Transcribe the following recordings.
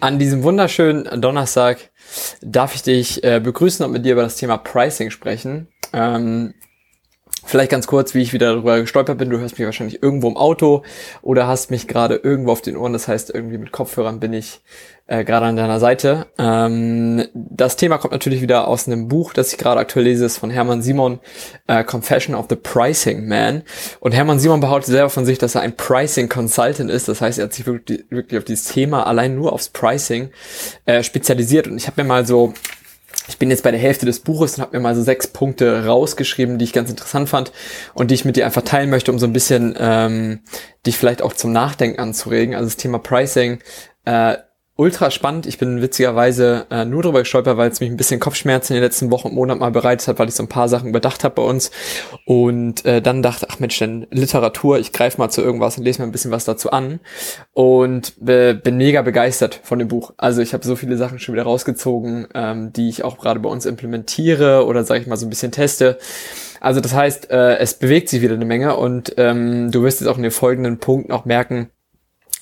An diesem wunderschönen Donnerstag darf ich dich äh, begrüßen und mit dir über das Thema Pricing sprechen. Ähm, Vielleicht ganz kurz, wie ich wieder darüber gestolpert bin. Du hörst mich wahrscheinlich irgendwo im Auto oder hast mich gerade irgendwo auf den Ohren. Das heißt, irgendwie mit Kopfhörern bin ich äh, gerade an deiner Seite. Ähm, das Thema kommt natürlich wieder aus einem Buch, das ich gerade aktuell lese, ist von Hermann Simon, äh, Confession of the Pricing Man. Und Hermann Simon behauptet selber von sich, dass er ein Pricing Consultant ist. Das heißt, er hat sich wirklich, wirklich auf dieses Thema allein nur aufs Pricing äh, spezialisiert. Und ich habe mir mal so bin jetzt bei der Hälfte des Buches und habe mir mal so sechs Punkte rausgeschrieben, die ich ganz interessant fand und die ich mit dir einfach teilen möchte, um so ein bisschen ähm, dich vielleicht auch zum Nachdenken anzuregen. Also das Thema Pricing äh, ultra spannend. Ich bin witzigerweise äh, nur darüber gestolpert, weil es mich ein bisschen Kopfschmerzen in den letzten Wochen und Monaten mal bereitet hat, weil ich so ein paar Sachen überdacht habe bei uns. Und äh, dann dachte, ach Mensch, denn Literatur, ich greife mal zu irgendwas und lese mir ein bisschen was dazu an. Und äh, bin mega begeistert von dem Buch. Also ich habe so viele Sachen schon wieder rausgezogen, ähm, die ich auch gerade bei uns implementiere oder sage ich mal so ein bisschen teste. Also das heißt, äh, es bewegt sich wieder eine Menge und ähm, du wirst jetzt auch in den folgenden Punkten auch merken,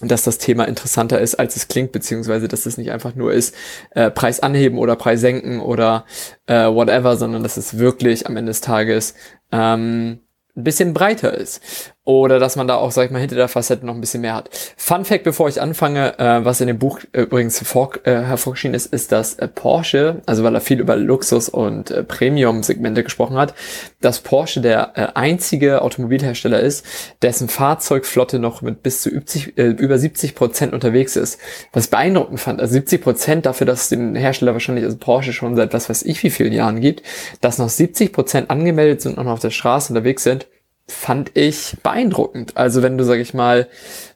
dass das Thema interessanter ist, als es klingt, beziehungsweise dass es nicht einfach nur ist, äh, Preis anheben oder Preis senken oder äh, whatever, sondern dass es wirklich am Ende des Tages ähm, ein bisschen breiter ist. Oder dass man da auch, sag ich mal, hinter der Facette noch ein bisschen mehr hat. Fun Fact, bevor ich anfange, äh, was in dem Buch äh, übrigens hervor, äh, hervorgeschieden ist, ist, dass äh, Porsche, also weil er viel über Luxus- und äh, Premium-Segmente gesprochen hat, dass Porsche der äh, einzige Automobilhersteller ist, dessen Fahrzeugflotte noch mit bis zu 70, äh, über 70 Prozent unterwegs ist. Was ich beeindruckend fand, also 70 Prozent dafür, dass es den Hersteller wahrscheinlich, also Porsche schon seit was weiß ich wie vielen Jahren gibt, dass noch 70 Prozent angemeldet sind und noch auf der Straße unterwegs sind, fand ich beeindruckend. Also wenn du, sag ich mal,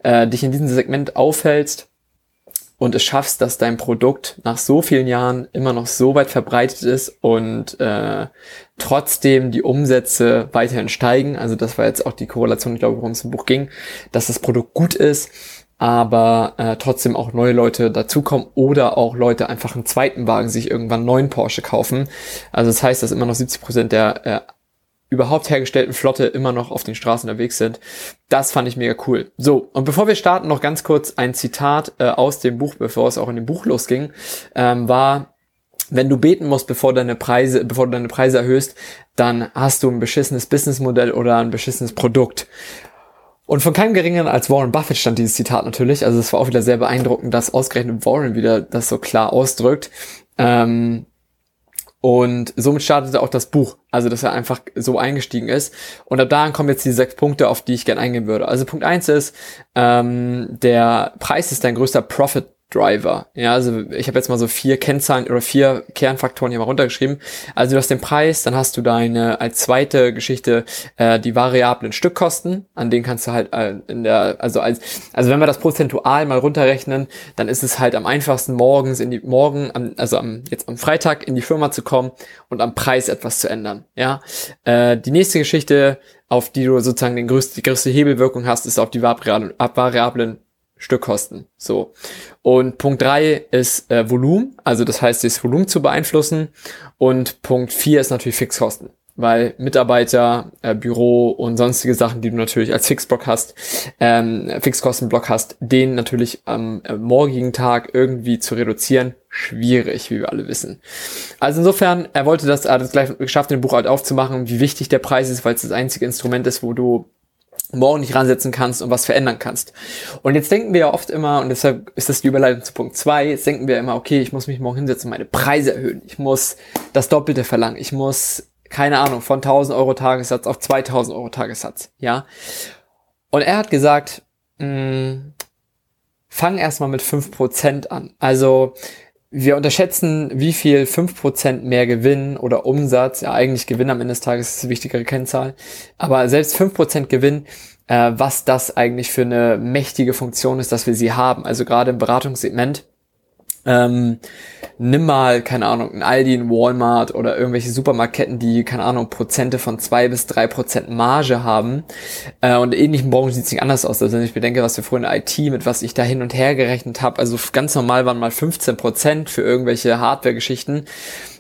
äh, dich in diesem Segment aufhältst und es schaffst, dass dein Produkt nach so vielen Jahren immer noch so weit verbreitet ist und äh, trotzdem die Umsätze weiterhin steigen. Also das war jetzt auch die Korrelation, ich glaube, worum es im Buch ging, dass das Produkt gut ist, aber äh, trotzdem auch neue Leute dazukommen oder auch Leute einfach einen zweiten Wagen sich irgendwann neuen Porsche kaufen. Also das heißt, dass immer noch 70 Prozent der äh, überhaupt hergestellten Flotte immer noch auf den Straßen unterwegs sind. Das fand ich mega cool. So, und bevor wir starten, noch ganz kurz ein Zitat äh, aus dem Buch, bevor es auch in dem Buch losging, ähm, war, wenn du beten musst, bevor deine Preise, bevor du deine Preise erhöhst, dann hast du ein beschissenes Businessmodell oder ein beschissenes Produkt. Und von keinem geringeren als Warren Buffett stand dieses Zitat natürlich. Also es war auch wieder sehr beeindruckend, dass ausgerechnet Warren wieder das so klar ausdrückt. Ähm, und somit startete auch das Buch, also dass er einfach so eingestiegen ist. Und ab daran kommen jetzt die sechs Punkte, auf die ich gerne eingehen würde. Also Punkt eins ist, ähm, der Preis ist dein größter Profit Driver. Ja, also ich habe jetzt mal so vier Kennzahlen oder vier Kernfaktoren hier mal runtergeschrieben. Also du hast den Preis, dann hast du deine als zweite Geschichte äh, die variablen Stückkosten, an denen kannst du halt äh, in der also als also wenn wir das prozentual mal runterrechnen, dann ist es halt am einfachsten morgens in die morgen am, also am jetzt am Freitag in die Firma zu kommen und am Preis etwas zu ändern. Ja, äh, die nächste Geschichte auf die du sozusagen den größte, die größte Hebelwirkung hast, ist auf die variablen, Stückkosten. So. Und Punkt drei ist äh, Volumen, also das heißt, das Volumen zu beeinflussen. Und Punkt vier ist natürlich Fixkosten, weil Mitarbeiter, äh, Büro und sonstige Sachen, die du natürlich als Fixblock hast, ähm, Fixkostenblock hast, den natürlich am äh, morgigen Tag irgendwie zu reduzieren, schwierig, wie wir alle wissen. Also insofern, er wollte das, er hat es gleich geschafft, den Buch halt aufzumachen, wie wichtig der Preis ist, weil es das einzige Instrument ist, wo du morgen nicht ransetzen kannst und was verändern kannst. Und jetzt denken wir ja oft immer, und deshalb ist das die Überleitung zu Punkt zwei. jetzt denken wir immer, okay, ich muss mich morgen hinsetzen meine Preise erhöhen. Ich muss das Doppelte verlangen. Ich muss, keine Ahnung, von 1000 Euro Tagessatz auf 2000 Euro Tagessatz. Ja. Und er hat gesagt, mh, mm, fang erstmal mit 5% an. Also wir unterschätzen, wie viel 5% mehr Gewinn oder Umsatz, ja eigentlich Gewinn am Ende des Tages ist die wichtigere Kennzahl, aber selbst 5% Gewinn, äh, was das eigentlich für eine mächtige Funktion ist, dass wir sie haben. Also gerade im Beratungssegment ähm, nimm mal, keine Ahnung, ein Aldi, ein Walmart oder irgendwelche Supermarktketten, die, keine Ahnung, Prozente von zwei bis drei Prozent Marge haben. Äh, und ähnlichen Branchen sieht es nicht anders aus. Also wenn ich bedenke, was wir vorhin IT, mit was ich da hin und her gerechnet habe, also ganz normal waren mal 15 Prozent für irgendwelche Hardware-Geschichten.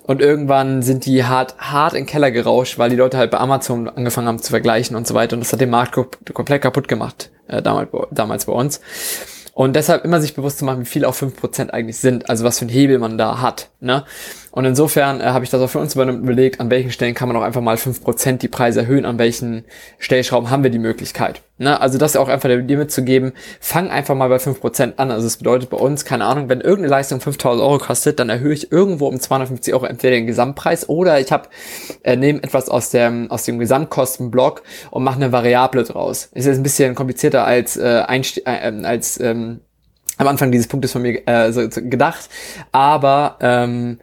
Und irgendwann sind die hart, hart in den Keller gerauscht, weil die Leute halt bei Amazon angefangen haben zu vergleichen und so weiter. Und das hat den Markt komplett kaputt gemacht, äh, damals, damals bei uns. Und deshalb immer sich bewusst zu machen, wie viel auch 5% eigentlich sind, also was für ein Hebel man da hat. Ne? Und insofern äh, habe ich das auch für uns überlegt, an welchen Stellen kann man auch einfach mal 5% die Preise erhöhen, an welchen Stellschrauben haben wir die Möglichkeit. Ne? Also das auch einfach dir mitzugeben, fang einfach mal bei 5% an. Also das bedeutet bei uns, keine Ahnung, wenn irgendeine Leistung 5000 Euro kostet, dann erhöhe ich irgendwo um 250 Euro entweder den Gesamtpreis oder ich habe äh, nehme etwas aus dem, aus dem Gesamtkostenblock und mache eine Variable draus. Ist jetzt ein bisschen komplizierter als, äh, Einst äh, ähm, als ähm, am Anfang dieses Punktes von mir äh, so, so gedacht, aber ähm,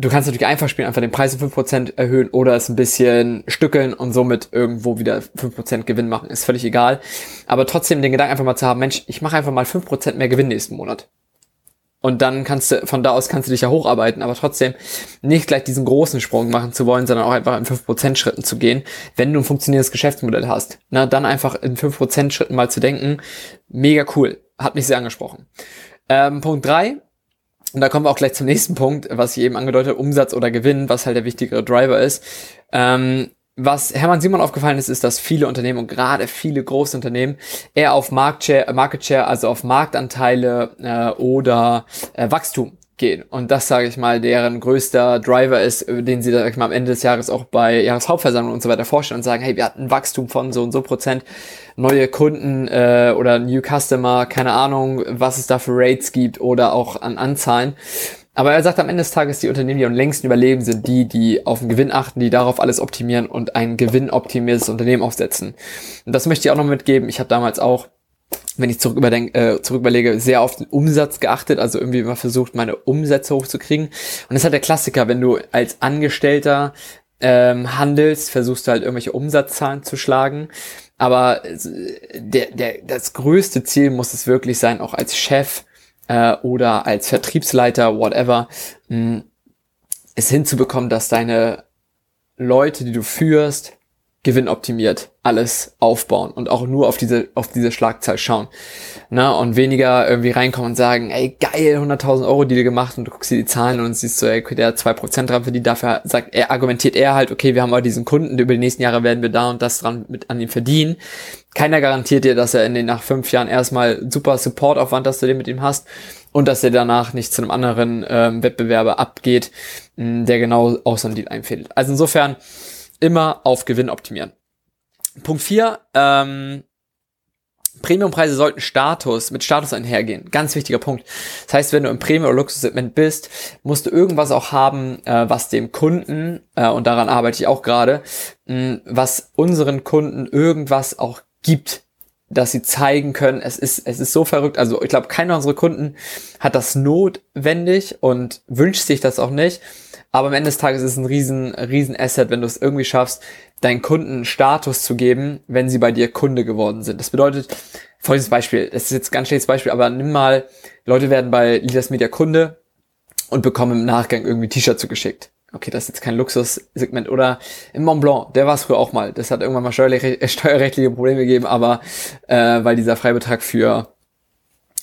du kannst natürlich einfach spielen, einfach den Preis um 5% erhöhen oder es ein bisschen stückeln und somit irgendwo wieder 5% Gewinn machen. Ist völlig egal. Aber trotzdem den Gedanken einfach mal zu haben, Mensch, ich mache einfach mal 5% mehr Gewinn nächsten Monat. Und dann kannst du, von da aus kannst du dich ja hocharbeiten, aber trotzdem nicht gleich diesen großen Sprung machen zu wollen, sondern auch einfach in 5% Schritten zu gehen, wenn du ein funktionierendes Geschäftsmodell hast. Na, dann einfach in 5% Schritten mal zu denken, mega cool. Hat mich sehr angesprochen. Ähm, Punkt drei und da kommen wir auch gleich zum nächsten Punkt, was ich eben angedeutet Umsatz oder Gewinn, was halt der wichtigere Driver ist. Ähm, was Hermann Simon aufgefallen ist, ist, dass viele Unternehmen und gerade viele große Unternehmen eher auf Market Share, Market Share also auf Marktanteile äh, oder äh, Wachstum gehen. Und das, sage ich mal, deren größter Driver ist, den sie, sag ich mal, am Ende des Jahres auch bei Jahreshauptversammlungen und so weiter vorstellen und sagen, hey, wir hatten ein Wachstum von so und so Prozent, neue Kunden äh, oder New Customer, keine Ahnung, was es da für Rates gibt oder auch an Anzahlen. Aber er sagt am Ende des Tages, die Unternehmen, die am längsten überleben, sind die, die auf den Gewinn achten, die darauf alles optimieren und ein gewinnoptimiertes Unternehmen aufsetzen. Und das möchte ich auch noch mitgeben. Ich habe damals auch wenn ich zurück, überdenk, äh, zurück überlege, sehr auf den Umsatz geachtet, also irgendwie immer versucht, meine Umsätze hochzukriegen. Und das ist halt der Klassiker, wenn du als Angestellter ähm, handelst, versuchst du halt irgendwelche Umsatzzahlen zu schlagen. Aber der, der, das größte Ziel muss es wirklich sein, auch als Chef äh, oder als Vertriebsleiter, whatever, mh, es hinzubekommen, dass deine Leute, die du führst, gewinnoptimiert alles aufbauen und auch nur auf diese, auf diese Schlagzahl schauen. Na, und weniger irgendwie reinkommen und sagen, ey, geil, 100.000 Euro Deal gemacht und du guckst dir die Zahlen und siehst so, ey, der hat 2% dran für die, dafür sagt, er argumentiert er halt, okay, wir haben aber diesen Kunden, über die nächsten Jahre werden wir da und das dran mit an ihm verdienen. Keiner garantiert dir, dass er in den nach fünf Jahren erstmal super Supportaufwand, dass du den mit ihm hast und dass er danach nicht zu einem anderen ähm, Wettbewerber abgeht, mh, der genau auch so einen Deal einfädelt. Also insofern, immer auf Gewinn optimieren. Punkt 4, ähm, Premiumpreise sollten Status, mit Status einhergehen. Ganz wichtiger Punkt. Das heißt, wenn du im Premium- oder Luxussegment bist, musst du irgendwas auch haben, äh, was dem Kunden, äh, und daran arbeite ich auch gerade, was unseren Kunden irgendwas auch gibt, dass sie zeigen können, es ist, es ist so verrückt. Also ich glaube, keiner unserer Kunden hat das notwendig und wünscht sich das auch nicht. Aber am Ende des Tages ist es ein riesen, riesen Asset, wenn du es irgendwie schaffst, deinen Kunden Status zu geben, wenn sie bei dir Kunde geworden sind. Das bedeutet, folgendes Beispiel, das ist jetzt ein ganz schlechtes Beispiel, aber nimm mal, Leute werden bei Leaders Media Kunde und bekommen im Nachgang irgendwie T-Shirt zugeschickt. Okay, das ist jetzt kein Luxussegment. Oder im Mont Blanc, der war es früher auch mal. Das hat irgendwann mal steuerrechtliche Probleme gegeben, aber äh, weil dieser Freibetrag für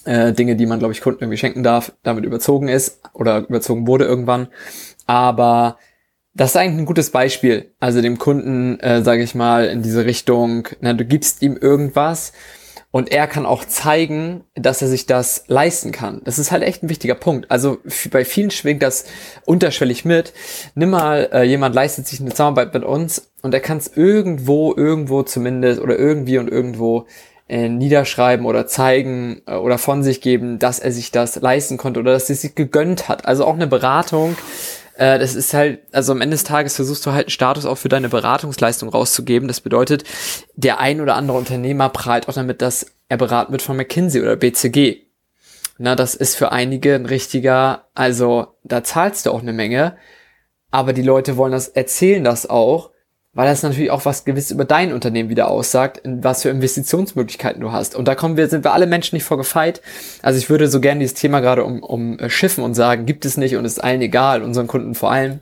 äh, Dinge, die man, glaube ich, Kunden irgendwie schenken darf, damit überzogen ist oder überzogen wurde irgendwann. Aber das ist eigentlich ein gutes Beispiel. Also dem Kunden, äh, sage ich mal, in diese Richtung, na, du gibst ihm irgendwas und er kann auch zeigen, dass er sich das leisten kann. Das ist halt echt ein wichtiger Punkt. Also bei vielen schwingt das unterschwellig mit. Nimm mal, äh, jemand leistet sich eine Zusammenarbeit mit uns und er kann es irgendwo, irgendwo zumindest oder irgendwie und irgendwo äh, niederschreiben oder zeigen äh, oder von sich geben, dass er sich das leisten konnte oder dass er sich gegönnt hat. Also auch eine Beratung äh, das ist halt, also am Ende des Tages versuchst du halt einen Status auch für deine Beratungsleistung rauszugeben. Das bedeutet, der ein oder andere Unternehmer prahlt auch damit, dass er beraten wird von McKinsey oder BCG. Na, das ist für einige ein richtiger, also da zahlst du auch eine Menge, aber die Leute wollen das, erzählen das auch, weil das natürlich auch was gewiss über dein Unternehmen wieder aussagt, was für Investitionsmöglichkeiten du hast. Und da kommen wir, sind wir alle Menschen nicht vorgefeit. Also ich würde so gerne dieses Thema gerade um, um äh, Schiffen und sagen, gibt es nicht und ist allen egal, unseren Kunden vor allem.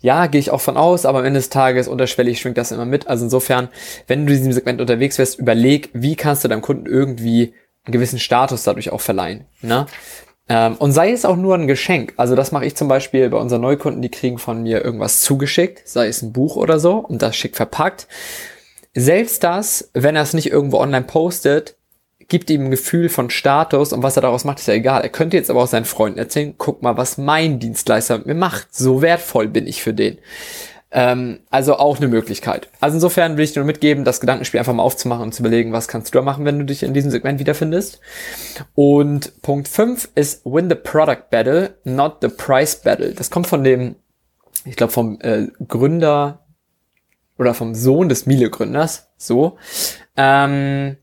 Ja, gehe ich auch von aus, aber am Ende des Tages unterschwellig schwingt das immer mit. Also insofern, wenn du in diesem Segment unterwegs wärst, überleg, wie kannst du deinem Kunden irgendwie einen gewissen Status dadurch auch verleihen. Ne? Ähm, und sei es auch nur ein Geschenk. Also das mache ich zum Beispiel bei unseren Neukunden, die kriegen von mir irgendwas zugeschickt, sei es ein Buch oder so, und das schick verpackt. Selbst das, wenn er es nicht irgendwo online postet, gibt ihm ein Gefühl von Status und was er daraus macht, ist ja egal. Er könnte jetzt aber auch seinen Freunden erzählen, guck mal, was mein Dienstleister mit mir macht. So wertvoll bin ich für den. Ähm, also auch eine Möglichkeit. Also insofern will ich dir nur mitgeben, das Gedankenspiel einfach mal aufzumachen und zu überlegen, was kannst du da machen, wenn du dich in diesem Segment wiederfindest. Und Punkt 5 ist Win the Product Battle, not the Price Battle. Das kommt von dem, ich glaube, vom äh, Gründer oder vom Sohn des Miele-Gründers. So. Ähm,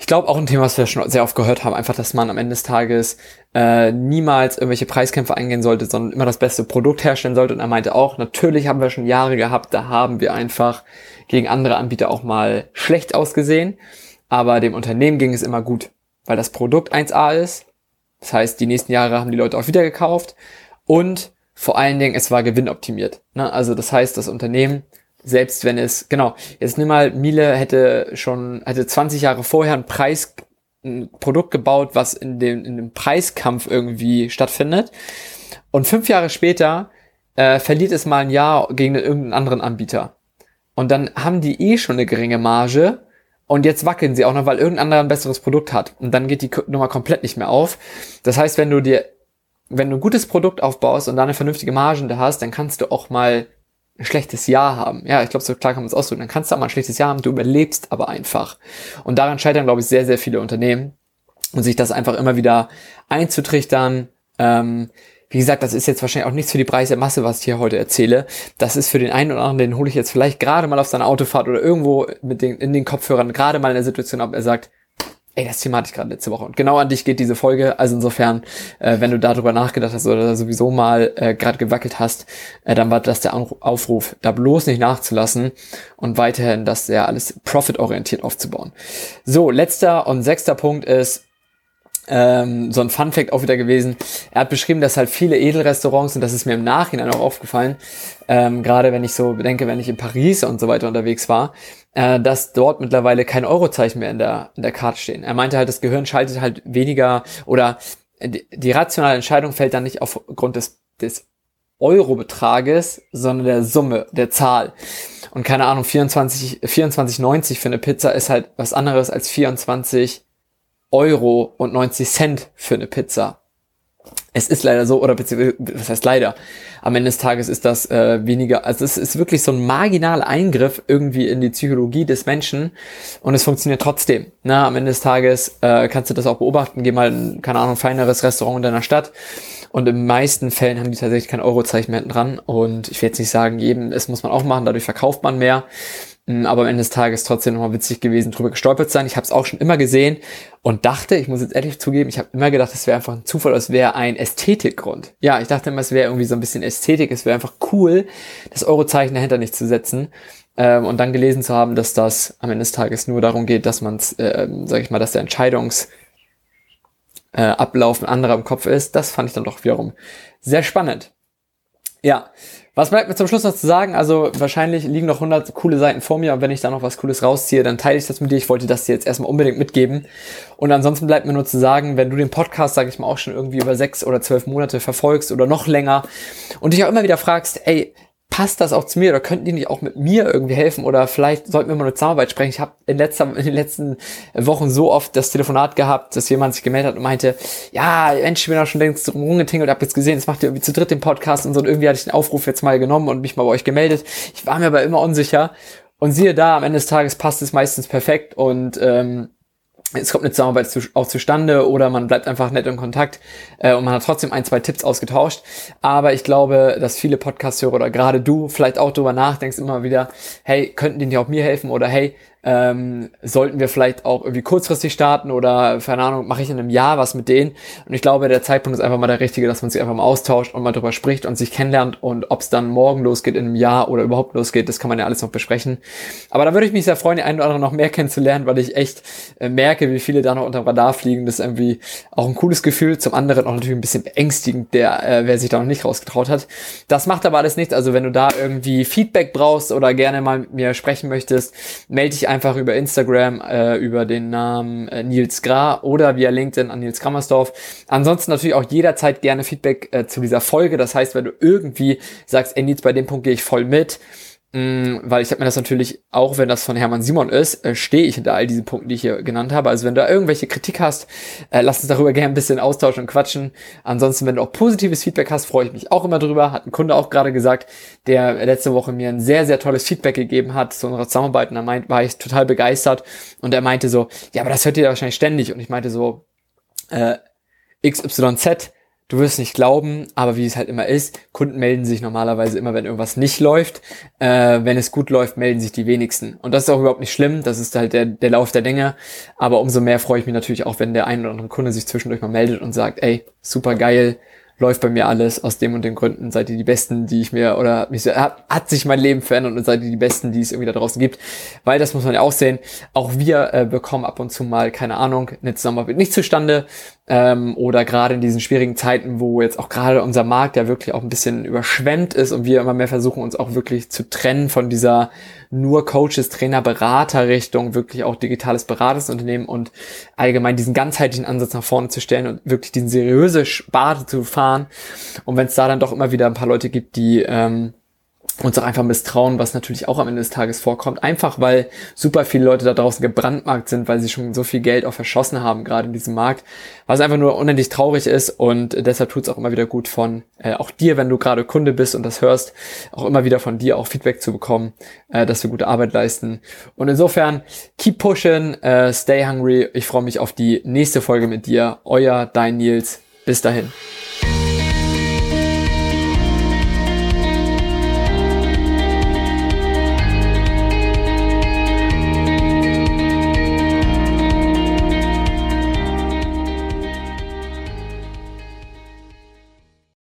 ich glaube auch ein Thema, was wir schon sehr oft gehört haben, einfach, dass man am Ende des Tages äh, niemals irgendwelche Preiskämpfe eingehen sollte, sondern immer das beste Produkt herstellen sollte. Und er meinte auch, natürlich haben wir schon Jahre gehabt, da haben wir einfach gegen andere Anbieter auch mal schlecht ausgesehen, aber dem Unternehmen ging es immer gut, weil das Produkt 1A ist. Das heißt, die nächsten Jahre haben die Leute auch wieder gekauft und vor allen Dingen, es war gewinnoptimiert. Ne? Also das heißt, das Unternehmen selbst wenn es, genau, jetzt nimm mal, Miele hätte schon, hätte 20 Jahre vorher ein Preis, ein Produkt gebaut, was in dem, in dem Preiskampf irgendwie stattfindet. Und fünf Jahre später äh, verliert es mal ein Jahr gegen irgendeinen anderen Anbieter. Und dann haben die eh schon eine geringe Marge. Und jetzt wackeln sie auch noch, weil irgendein anderer ein besseres Produkt hat. Und dann geht die Nummer komplett nicht mehr auf. Das heißt, wenn du dir, wenn du ein gutes Produkt aufbaust und da eine vernünftige Marge da hast, dann kannst du auch mal ein schlechtes Jahr haben. Ja, ich glaube, so klar kann man es ausdrücken. Dann kannst du auch mal ein schlechtes Jahr haben, du überlebst aber einfach. Und daran scheitern, glaube ich, sehr, sehr viele Unternehmen. Und sich das einfach immer wieder einzutrichtern. Ähm, wie gesagt, das ist jetzt wahrscheinlich auch nichts für die breite Masse, was ich hier heute erzähle. Das ist für den einen oder anderen, den hole ich jetzt vielleicht gerade mal auf seiner Autofahrt oder irgendwo mit den, in den Kopfhörern gerade mal in der Situation ab, er sagt, Ey, das Thema hatte ich gerade letzte Woche. Und genau an dich geht diese Folge. Also insofern, äh, wenn du darüber nachgedacht hast oder sowieso mal äh, gerade gewackelt hast, äh, dann war das der Aufruf, da bloß nicht nachzulassen und weiterhin das ja alles profitorientiert aufzubauen. So, letzter und sechster Punkt ist, ähm, so ein Fun Fact auch wieder gewesen. Er hat beschrieben, dass halt viele Edelrestaurants, und das ist mir im Nachhinein auch aufgefallen, ähm, gerade wenn ich so bedenke, wenn ich in Paris und so weiter unterwegs war, äh, dass dort mittlerweile kein Eurozeichen mehr in der, in der Karte stehen. Er meinte halt, das Gehirn schaltet halt weniger oder die, die rationale Entscheidung fällt dann nicht aufgrund des, des Eurobetrages, sondern der Summe, der Zahl. Und keine Ahnung, 24, 24,90 für eine Pizza ist halt was anderes als 24 Euro und 90 Cent für eine Pizza. Es ist leider so, oder beziehungsweise, was heißt leider? Am Ende des Tages ist das äh, weniger, also es ist wirklich so ein marginaler Eingriff irgendwie in die Psychologie des Menschen und es funktioniert trotzdem. Na, am Ende des Tages äh, kannst du das auch beobachten, geh mal in, keine Ahnung, ein feineres Restaurant in deiner Stadt und in meisten Fällen haben die tatsächlich kein Eurozeichen mehr dran und ich will jetzt nicht sagen, jedem, es muss man auch machen, dadurch verkauft man mehr. Mm, aber am Ende des Tages trotzdem nochmal witzig gewesen, drüber gestolpert sein. Ich habe es auch schon immer gesehen und dachte, ich muss jetzt ehrlich zugeben, ich habe immer gedacht, es wäre einfach ein Zufall, es wäre ein Ästhetikgrund. Ja, ich dachte immer, es wäre irgendwie so ein bisschen Ästhetik, es wäre einfach cool, das Eurozeichen dahinter nicht zu setzen. Ähm, und dann gelesen zu haben, dass das am Ende des Tages nur darum geht, dass man es, äh, sag ich mal, dass der Entscheidungs äh, ein anderer im Kopf ist, das fand ich dann doch wiederum sehr spannend. Ja, was bleibt mir zum Schluss noch zu sagen? Also wahrscheinlich liegen noch 100 coole Seiten vor mir und wenn ich da noch was Cooles rausziehe, dann teile ich das mit dir. Ich wollte das dir jetzt erstmal unbedingt mitgeben. Und ansonsten bleibt mir nur zu sagen, wenn du den Podcast, sage ich mal, auch schon irgendwie über sechs oder zwölf Monate verfolgst oder noch länger und dich auch immer wieder fragst, ey, passt das auch zu mir oder könnten die nicht auch mit mir irgendwie helfen oder vielleicht sollten wir mal eine Zusammenarbeit sprechen. Ich habe in, letzter, in den letzten Wochen so oft das Telefonat gehabt, dass jemand sich gemeldet hat und meinte, ja, Mensch, ich bin auch schon längst rumgetingelt, hab jetzt gesehen, jetzt macht ihr irgendwie zu dritt den Podcast und so und irgendwie hatte ich den Aufruf jetzt mal genommen und mich mal bei euch gemeldet. Ich war mir aber immer unsicher und siehe da, am Ende des Tages passt es meistens perfekt und ähm, es kommt eine Zusammenarbeit zu, auch zustande oder man bleibt einfach nett in Kontakt äh, und man hat trotzdem ein, zwei Tipps ausgetauscht. Aber ich glaube, dass viele Podcast-Hörer oder gerade du vielleicht auch darüber nachdenkst immer wieder, hey, könnten die nicht auch mir helfen oder hey, ähm, sollten wir vielleicht auch irgendwie kurzfristig starten oder, keine Ahnung, mache ich in einem Jahr was mit denen. Und ich glaube, der Zeitpunkt ist einfach mal der richtige, dass man sich einfach mal austauscht und mal drüber spricht und sich kennenlernt. Und ob es dann morgen losgeht, in einem Jahr oder überhaupt losgeht, das kann man ja alles noch besprechen. Aber da würde ich mich sehr freuen, die einen oder anderen noch mehr kennenzulernen, weil ich echt äh, merke, wie viele da noch unter Radar fliegen. Das ist irgendwie auch ein cooles Gefühl. Zum anderen auch natürlich ein bisschen beängstigend, der, äh, wer sich da noch nicht rausgetraut hat. Das macht aber alles nichts. Also wenn du da irgendwie Feedback brauchst oder gerne mal mit mir sprechen möchtest, melde dich einfach über Instagram, äh, über den Namen äh, Nils Gra oder via LinkedIn an Nils Kammersdorf. Ansonsten natürlich auch jederzeit gerne Feedback äh, zu dieser Folge. Das heißt, wenn du irgendwie sagst, ey Nils, bei dem Punkt gehe ich voll mit, weil ich habe mir das natürlich, auch wenn das von Hermann Simon ist, äh, stehe ich hinter all diesen Punkten, die ich hier genannt habe. Also wenn du irgendwelche Kritik hast, äh, lass uns darüber gerne ein bisschen austauschen und quatschen. Ansonsten, wenn du auch positives Feedback hast, freue ich mich auch immer drüber. Hat ein Kunde auch gerade gesagt, der letzte Woche mir ein sehr, sehr tolles Feedback gegeben hat zu unserer Zusammenarbeit und da meint, war ich total begeistert und er meinte so, ja, aber das hört ihr wahrscheinlich ständig und ich meinte so, äh, XYZ, Du wirst nicht glauben, aber wie es halt immer ist, Kunden melden sich normalerweise immer, wenn irgendwas nicht läuft. Äh, wenn es gut läuft, melden sich die wenigsten. Und das ist auch überhaupt nicht schlimm, das ist halt der, der Lauf der Dinge. Aber umso mehr freue ich mich natürlich auch, wenn der ein oder andere Kunde sich zwischendurch mal meldet und sagt, ey, super geil, läuft bei mir alles aus dem und den Gründen. Seid ihr die Besten, die ich mir, oder mich, hat, sich mein Leben verändert und seid ihr die Besten, die es irgendwie da draußen gibt. Weil das muss man ja auch sehen. Auch wir äh, bekommen ab und zu mal, keine Ahnung, eine Zusammenarbeit nicht zustande. Ähm, oder gerade in diesen schwierigen Zeiten, wo jetzt auch gerade unser Markt ja wirklich auch ein bisschen überschwemmt ist und wir immer mehr versuchen, uns auch wirklich zu trennen von dieser nur Coaches, Trainer, Berater Richtung, wirklich auch digitales Beratungsunternehmen und allgemein diesen ganzheitlichen Ansatz nach vorne zu stellen und wirklich diesen seriöse Sparte zu fahren. Und wenn es da dann doch immer wieder ein paar Leute gibt, die ähm, uns auch einfach misstrauen, was natürlich auch am Ende des Tages vorkommt. Einfach weil super viele Leute da draußen gebrandmarkt sind, weil sie schon so viel Geld auch verschossen haben, gerade in diesem Markt. Was einfach nur unendlich traurig ist und deshalb tut es auch immer wieder gut von äh, auch dir, wenn du gerade Kunde bist und das hörst, auch immer wieder von dir auch Feedback zu bekommen, äh, dass wir gute Arbeit leisten. Und insofern, keep pushing, äh, stay hungry. Ich freue mich auf die nächste Folge mit dir. Euer, dein Nils. Bis dahin.